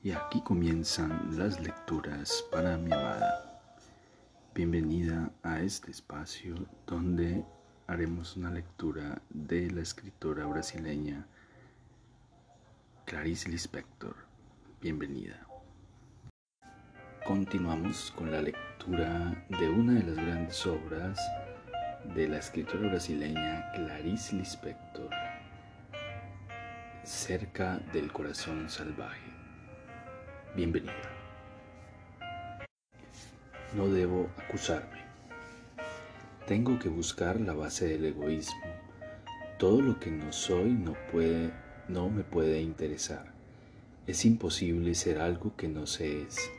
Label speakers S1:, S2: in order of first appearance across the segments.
S1: Y aquí comienzan las lecturas para mi amada. Bienvenida a este espacio donde haremos una lectura de la escritora brasileña Clarice Lispector. Bienvenida. Continuamos con la lectura de una de las grandes obras de la escritora brasileña Clarice Lispector, Cerca del corazón salvaje. Bienvenida. No debo acusarme. Tengo que buscar la base del egoísmo. Todo lo que no soy no puede no me puede interesar. Es imposible ser algo que no se es.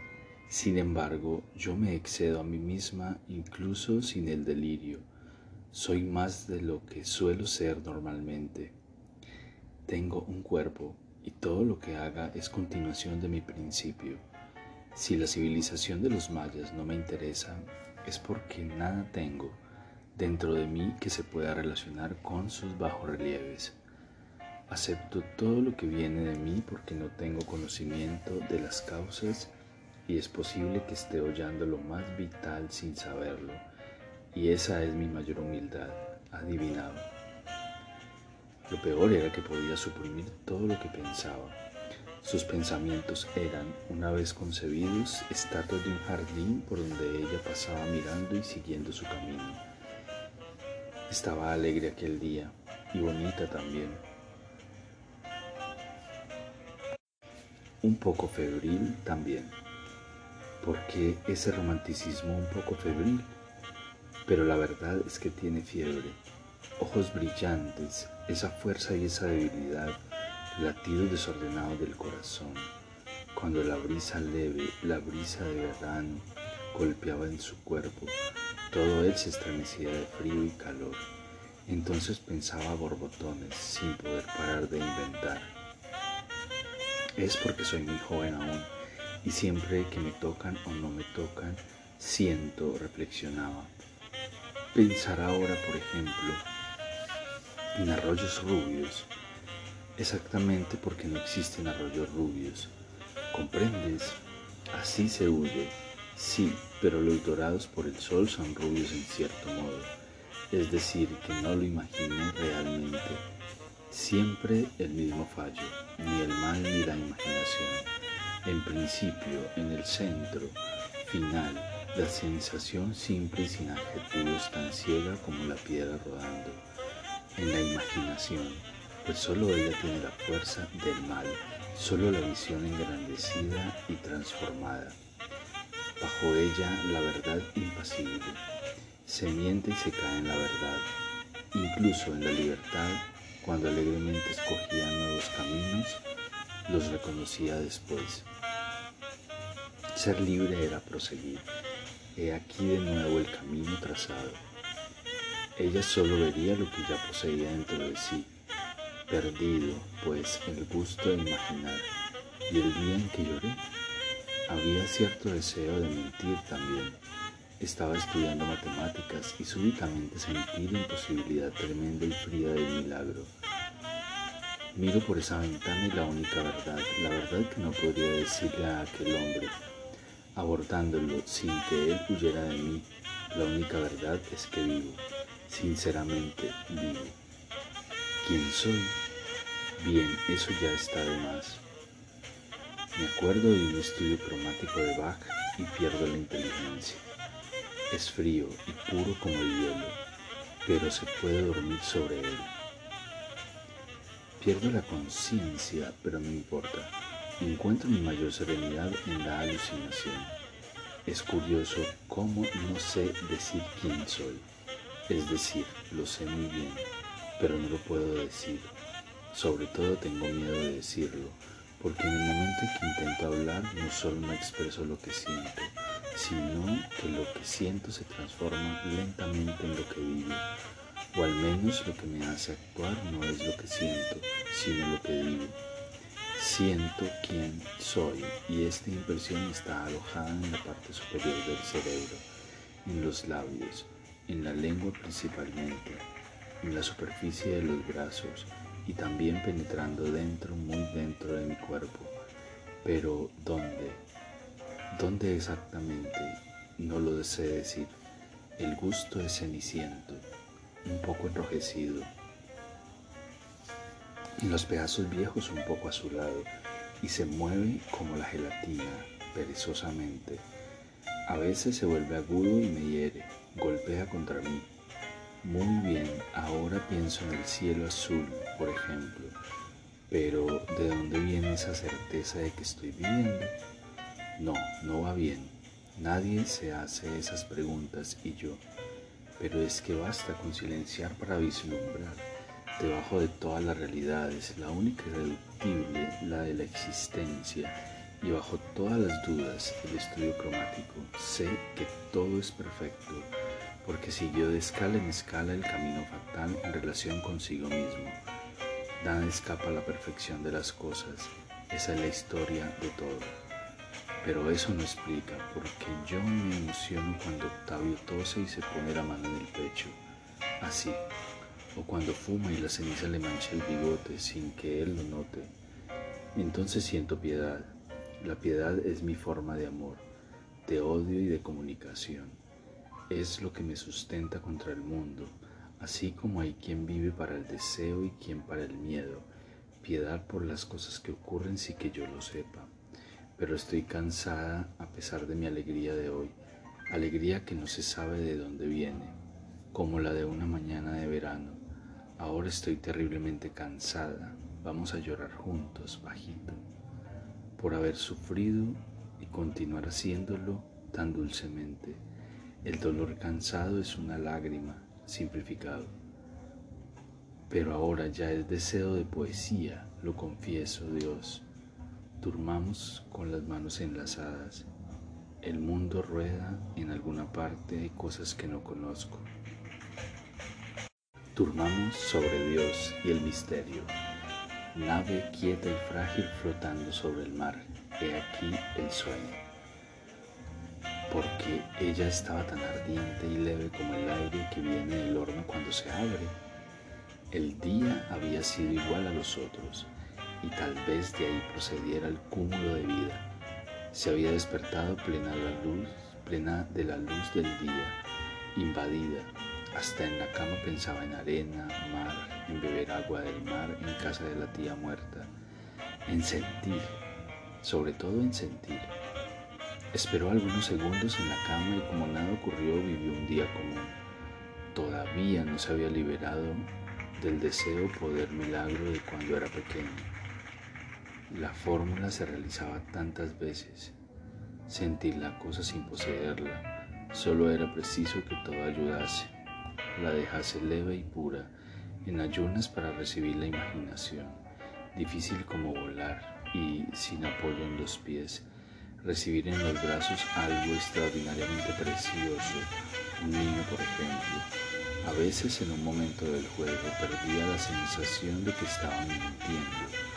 S1: Sin embargo, yo me excedo a mí misma incluso sin el delirio. Soy más de lo que suelo ser normalmente. Tengo un cuerpo y todo lo que haga es continuación de mi principio. Si la civilización de los mayas no me interesa, es porque nada tengo dentro de mí que se pueda relacionar con sus bajorrelieves. Acepto todo lo que viene de mí porque no tengo conocimiento de las causas y es posible que esté hollando lo más vital sin saberlo. Y esa es mi mayor humildad, adivinado. Lo peor era que podía suprimir todo lo que pensaba. Sus pensamientos eran, una vez concebidos, estatuas de un jardín por donde ella pasaba mirando y siguiendo su camino. Estaba alegre aquel día y bonita también. Un poco febril también. ¿Por qué ese romanticismo un poco febril? Pero la verdad es que tiene fiebre ojos brillantes, esa fuerza y esa debilidad, latidos desordenados del corazón. Cuando la brisa leve, la brisa de verano, golpeaba en su cuerpo, todo él se estremecía de frío y calor. Entonces pensaba borbotones sin poder parar de inventar. Es porque soy muy joven aún y siempre que me tocan o no me tocan, siento, reflexionaba. Pensar ahora, por ejemplo, en arroyos rubios, exactamente porque no existen arroyos rubios. ¿Comprendes? Así se huye. Sí, pero los dorados por el sol son rubios en cierto modo. Es decir, que no lo imaginé realmente. Siempre el mismo fallo, ni el mal ni la imaginación. En principio, en el centro, final, la sensación simple y sin adjetivos tan ciega como la piedra rodando en la imaginación, pues solo ella tiene la fuerza del mal, solo la visión engrandecida y transformada. Bajo ella la verdad impasible, se miente y se cae en la verdad, incluso en la libertad, cuando alegremente escogía nuevos caminos, los reconocía después. Ser libre era proseguir. He aquí de nuevo el camino trazado ella solo vería lo que ya poseía dentro de sí, perdido, pues, el gusto de imaginar. Y el día en que lloré, había cierto deseo de mentir también. Estaba estudiando matemáticas y súbitamente sentí la imposibilidad tremenda y fría del milagro. Miro por esa ventana y la única verdad, la verdad que no podría decirle a aquel hombre, abordándolo sin que él huyera de mí, la única verdad es que vivo sinceramente vivo. ¿Quién soy? Bien, eso ya está de más. Me acuerdo de un estudio cromático de Bach y pierdo la inteligencia. Es frío y puro como el hielo, pero se puede dormir sobre él. Pierdo la conciencia, pero no importa. Encuentro mi mayor serenidad en la alucinación. Es curioso cómo no sé decir quién soy. Es decir, lo sé muy bien, pero no lo puedo decir. Sobre todo tengo miedo de decirlo, porque en el momento en que intento hablar no solo no expreso lo que siento, sino que lo que siento se transforma lentamente en lo que vivo, o al menos lo que me hace actuar no es lo que siento, sino lo que vivo. Siento quién soy y esta impresión está alojada en la parte superior del cerebro, en los labios, en la lengua principalmente, en la superficie de los brazos y también penetrando dentro, muy dentro de mi cuerpo. Pero ¿dónde? ¿Dónde exactamente? No lo sé decir. El gusto es ceniciento, un poco enrojecido. Los pedazos viejos un poco azulado y se mueve como la gelatina, perezosamente. A veces se vuelve agudo y me hiere, golpea contra mí. Muy bien, ahora pienso en el cielo azul, por ejemplo, pero ¿de dónde viene esa certeza de que estoy viviendo? No, no va bien. Nadie se hace esas preguntas y yo. Pero es que basta con silenciar para vislumbrar. Debajo de todas las realidades, la única irreductible, la de la existencia, y bajo todas las dudas, el estudio cromático, sé que todo es perfecto, porque siguió de escala en escala el camino fatal en relación consigo mismo. Nada escapa a la perfección de las cosas, esa es la historia de todo. Pero eso no explica por qué yo me emociono cuando Octavio tose y se pone la mano en el pecho, así, o cuando fuma y la ceniza le mancha el bigote sin que él lo note. Entonces siento piedad. La piedad es mi forma de amor, de odio y de comunicación. Es lo que me sustenta contra el mundo, así como hay quien vive para el deseo y quien para el miedo. Piedad por las cosas que ocurren sin que yo lo sepa pero estoy cansada a pesar de mi alegría de hoy, alegría que no se sabe de dónde viene, como la de una mañana de verano. Ahora estoy terriblemente cansada, vamos a llorar juntos, bajito, por haber sufrido y continuar haciéndolo tan dulcemente. El dolor cansado es una lágrima, simplificado. Pero ahora ya es deseo de poesía, lo confieso, Dios Durmamos con las manos enlazadas. El mundo rueda en alguna parte de cosas que no conozco. Durmamos sobre Dios y el misterio. Nave quieta y frágil flotando sobre el mar. He aquí el sueño. Porque ella estaba tan ardiente y leve como el aire que viene del horno cuando se abre. El día había sido igual a los otros y tal vez de ahí procediera el cúmulo de vida. Se había despertado plena, la luz, plena de la luz del día, invadida. Hasta en la cama pensaba en arena, mar, en beber agua del mar en casa de la tía muerta, en sentir, sobre todo en sentir. Esperó algunos segundos en la cama y como nada ocurrió vivió un día común. Todavía no se había liberado del deseo poder milagro de cuando era pequeño. La fórmula se realizaba tantas veces. Sentir la cosa sin poseerla. Solo era preciso que todo ayudase. La dejase leve y pura, en ayunas para recibir la imaginación. Difícil como volar y sin apoyo en los pies. Recibir en los brazos algo extraordinariamente precioso. Un niño, por ejemplo. A veces en un momento del juego perdía la sensación de que estaba mintiendo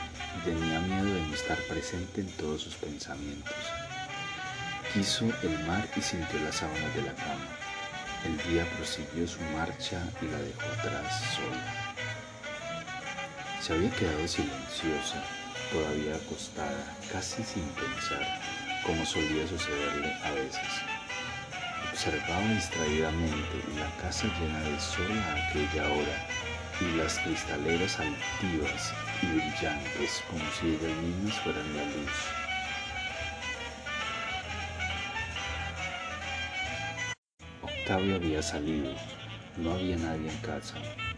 S1: tenía miedo de no estar presente en todos sus pensamientos. Quiso el mar y sintió las sábanas de la cama. El día prosiguió su marcha y la dejó atrás sola. Se había quedado silenciosa, todavía acostada, casi sin pensar, como solía sucederle a veces. Observaba distraídamente la casa llena de sol a aquella hora y las cristaleras altivas y brillantes como si ellas mismas fueran la luz. Octavio había salido, no había nadie en casa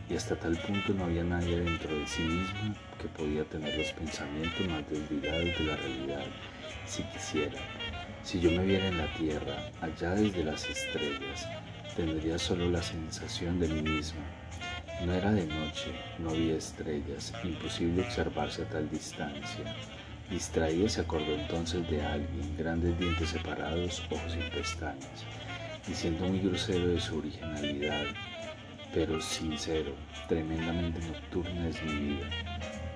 S1: y hasta tal punto no había nadie dentro de sí mismo que podía tener los pensamientos más desvilados de la realidad si quisiera. Si yo me viera en la tierra, allá desde las estrellas, tendría solo la sensación de mí misma no era de noche, no había estrellas, imposible observarse a tal distancia. Distraída se acordó entonces de alguien, grandes dientes separados, ojos sin pestañas, diciendo muy grosero de su originalidad, pero sincero, tremendamente nocturna es mi vida.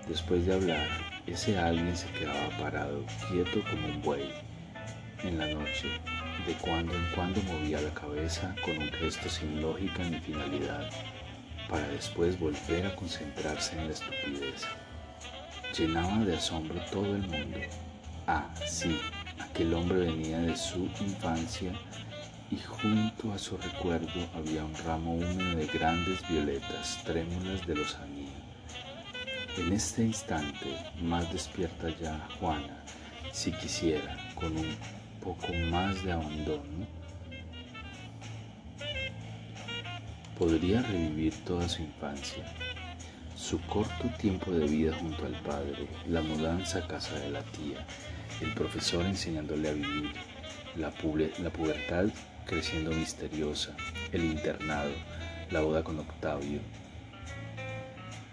S1: Después de hablar, ese alguien se quedaba parado, quieto como un buey. En la noche, de cuando en cuando movía la cabeza con un gesto sin lógica ni finalidad para después volver a concentrarse en la estupidez. Llenaba de asombro todo el mundo. Ah, sí, aquel hombre venía de su infancia y junto a su recuerdo había un ramo húmedo de grandes violetas trémulas de los anillos. En este instante, más despierta ya Juana, si quisiera, con un poco más de abandono, podría revivir toda su infancia, su corto tiempo de vida junto al padre, la mudanza a casa de la tía, el profesor enseñándole a vivir, la pubertad creciendo misteriosa, el internado, la boda con Octavio.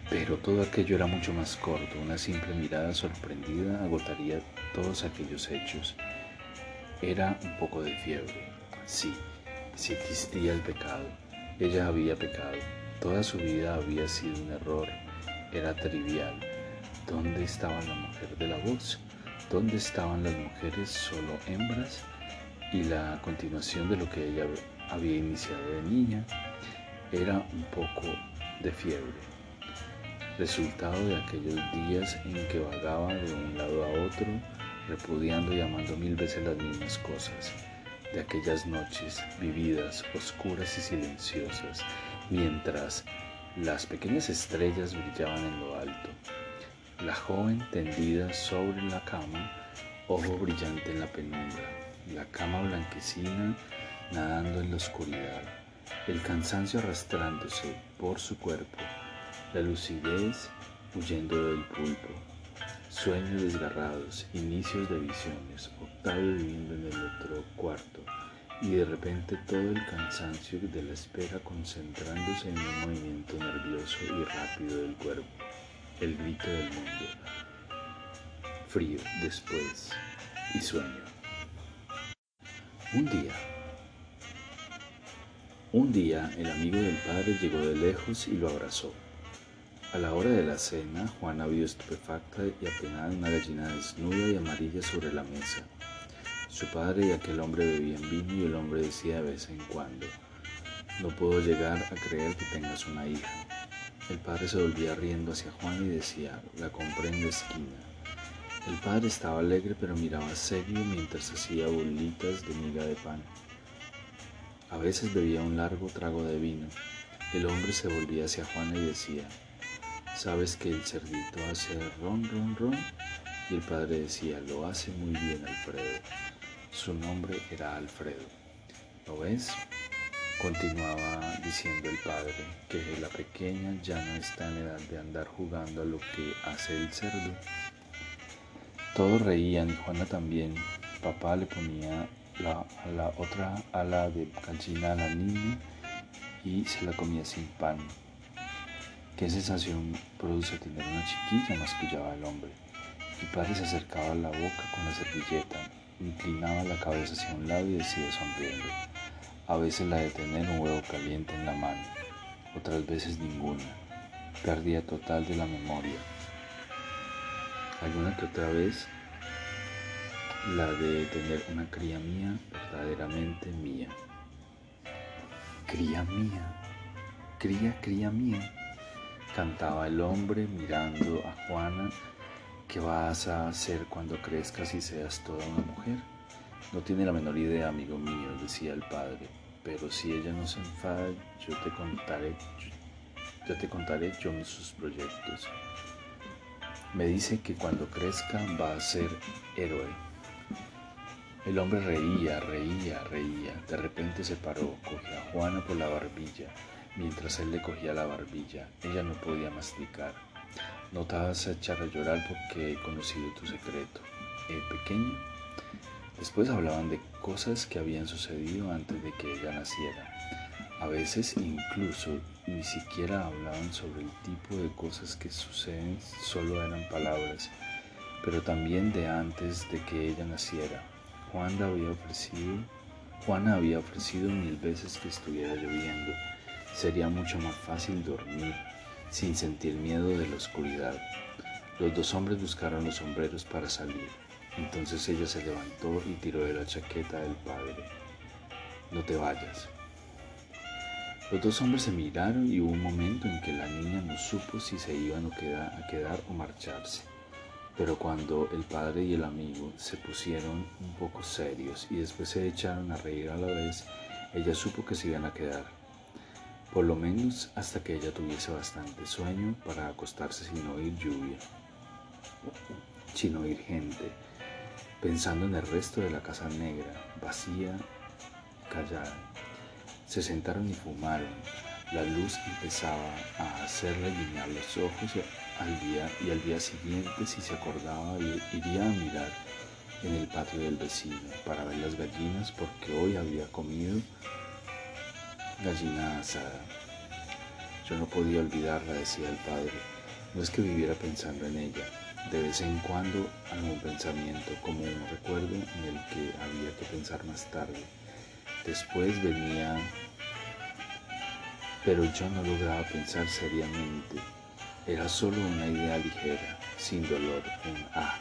S1: Pero todo aquello era mucho más corto, una simple mirada sorprendida agotaría todos aquellos hechos. Era un poco de fiebre, sí, sí existía el pecado, ella había pecado, toda su vida había sido un error, era trivial. ¿Dónde estaba la mujer de la voz? ¿Dónde estaban las mujeres solo hembras? Y la continuación de lo que ella había iniciado de niña era un poco de fiebre, resultado de aquellos días en que vagaba de un lado a otro, repudiando y amando mil veces las mismas cosas de aquellas noches vividas, oscuras y silenciosas, mientras las pequeñas estrellas brillaban en lo alto. La joven tendida sobre la cama, ojo brillante en la penumbra, la cama blanquecina nadando en la oscuridad, el cansancio arrastrándose por su cuerpo, la lucidez huyendo del pulpo, Sueños desgarrados, inicios de visiones, Octavio viviendo en el otro cuarto, y de repente todo el cansancio de la espera concentrándose en un movimiento nervioso y rápido del cuerpo, el grito del mundo. Frío después y sueño. Un día, un día el amigo del padre llegó de lejos y lo abrazó. A la hora de la cena, Juana vio estupefacta y apenada una gallina desnuda y amarilla sobre la mesa. Su padre y aquel hombre bebían vino y el hombre decía de vez en cuando, no puedo llegar a creer que tengas una hija. El padre se volvía riendo hacia Juana y decía, la compré en la esquina. El padre estaba alegre pero miraba serio mientras hacía bolitas de miga de pan. A veces bebía un largo trago de vino. El hombre se volvía hacia Juana y decía, ¿Sabes que el cerdito hace ron, ron, ron? Y el padre decía, lo hace muy bien Alfredo. Su nombre era Alfredo. ¿Lo ves? Continuaba diciendo el padre, que la pequeña ya no está en edad de andar jugando a lo que hace el cerdo. Todos reían y Juana también. Papá le ponía la, la otra ala de gallina a la niña y se la comía sin pan. ¿Qué sensación produce tener una chiquilla? mascullaba el hombre. Mi padre se acercaba a la boca con la servilleta, inclinaba la cabeza hacia un lado y decía sonriendo. A veces la de tener un huevo caliente en la mano, otras veces ninguna. Pérdida total de la memoria. Alguna que otra vez la de tener una cría mía, verdaderamente mía. Cría mía, cría, cría mía cantaba el hombre mirando a Juana, ¿qué vas a hacer cuando crezcas y seas toda una mujer? No tiene la menor idea, amigo mío, decía el padre, pero si ella no se enfada, yo te contaré, yo, te contaré yo sus proyectos. Me dice que cuando crezca va a ser héroe. El hombre reía, reía, reía. De repente se paró, cogió a Juana por la barbilla Mientras él le cogía la barbilla, ella no podía masticar. No te vas a echar a llorar porque he conocido tu secreto. ¿Eh, pequeño? Después hablaban de cosas que habían sucedido antes de que ella naciera. A veces incluso ni siquiera hablaban sobre el tipo de cosas que suceden, solo eran palabras, pero también de antes de que ella naciera. Juana había ofrecido, Juana había ofrecido mil veces que estuviera lloviendo Sería mucho más fácil dormir sin sentir miedo de la oscuridad. Los dos hombres buscaron los sombreros para salir. Entonces ella se levantó y tiró de la chaqueta del padre. No te vayas. Los dos hombres se miraron y hubo un momento en que la niña no supo si se iban a quedar, o marcharse. Pero cuando el padre y el amigo se pusieron un poco serios y después se echaron a reír a la vez, ella supo que se iban a quedar, por lo menos hasta que ella tuviese bastante sueño para acostarse sin oír lluvia, sin oír gente, pensando en el resto de la casa negra, vacía, callada. Se sentaron y fumaron. La luz empezaba a hacerle guiñar los ojos al día y al día siguiente, si se acordaba, iría a mirar en el patio del vecino para ver las gallinas porque hoy había comido gallina asada. Yo no podía olvidarla, decía el padre. No es que viviera pensando en ella. De vez en cuando algún pensamiento, como un recuerdo en el que había que pensar más tarde. Después venía, pero yo no lograba pensar seriamente. Era solo una idea ligera, sin dolor, un ah,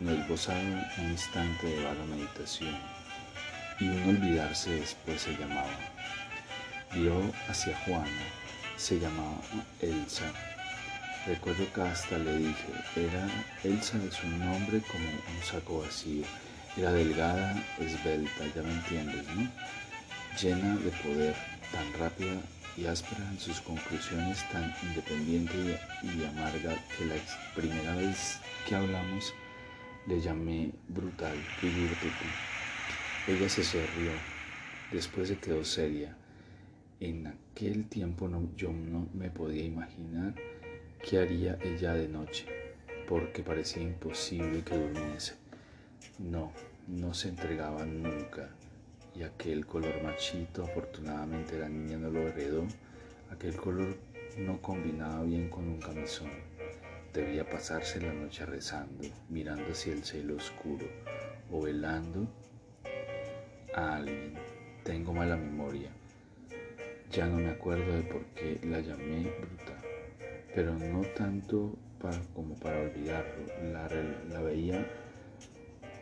S1: no esbozado un instante de vaga meditación. Y un olvidarse después se llamaba. Vio hacia Juana, se llamaba Elsa. Recuerdo que hasta le dije, era Elsa de su nombre como un saco vacío. Era delgada, esbelta, ya me entiendes, ¿no? Llena de poder, tan rápida y áspera en sus conclusiones, tan independiente y, amarga que la primera vez que hablamos le llamé brutal, figúrate. Ella se sonrió, después se quedó seria. En aquel tiempo yo no me podía imaginar qué haría ella de noche, porque parecía imposible que durmiese. No, no se entregaba nunca. Y aquel color machito, afortunadamente la niña no lo heredó, aquel color no combinaba bien con un camisón. Debía pasarse la noche rezando, mirando hacia el cielo oscuro o velando a alguien. Tengo mala memoria. Ya no me acuerdo de por qué la llamé bruta, pero no tanto como para olvidarlo. La, la veía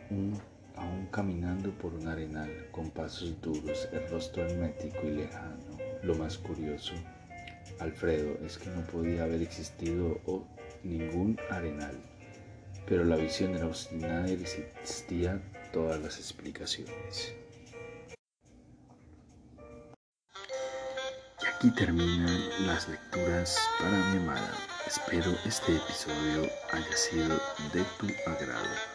S1: aún caminando por un arenal con pasos duros, el rostro hermético y lejano. Lo más curioso, Alfredo, es que no podía haber existido ningún arenal, pero la visión era obstinada y resistía todas las explicaciones. Y aquí terminan las lecturas para mi amada. Espero este episodio haya sido de tu agrado.